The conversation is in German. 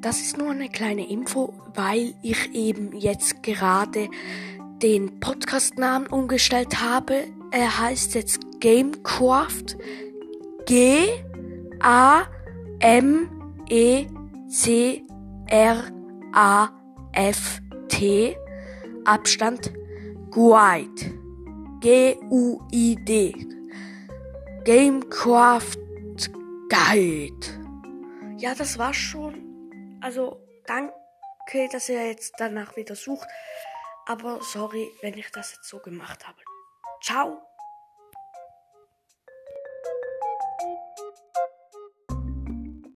das ist nur eine kleine Info, weil ich eben jetzt gerade den Podcast-Namen umgestellt habe. Er heißt jetzt Gamecraft. G A M E C R A F T Abstand Guide. G U I D. Gamecraft Guide. Ja, das war's schon. Also, danke, dass ihr jetzt danach wieder sucht. Aber sorry, wenn ich das jetzt so gemacht habe. Ciao.